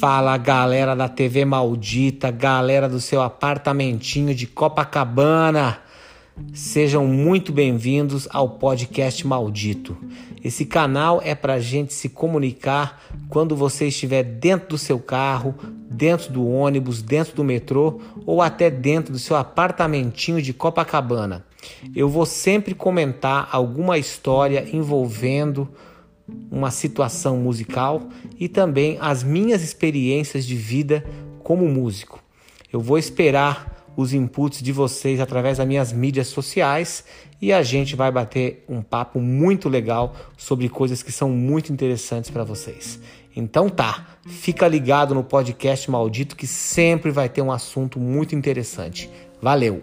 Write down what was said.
Fala galera da TV Maldita, galera do seu apartamentinho de Copacabana. Sejam muito bem-vindos ao podcast Maldito. Esse canal é para gente se comunicar quando você estiver dentro do seu carro, dentro do ônibus, dentro do metrô ou até dentro do seu apartamentinho de Copacabana. Eu vou sempre comentar alguma história envolvendo uma situação musical e também as minhas experiências de vida como músico. Eu vou esperar os inputs de vocês através das minhas mídias sociais e a gente vai bater um papo muito legal sobre coisas que são muito interessantes para vocês. Então tá, fica ligado no podcast maldito que sempre vai ter um assunto muito interessante. Valeu.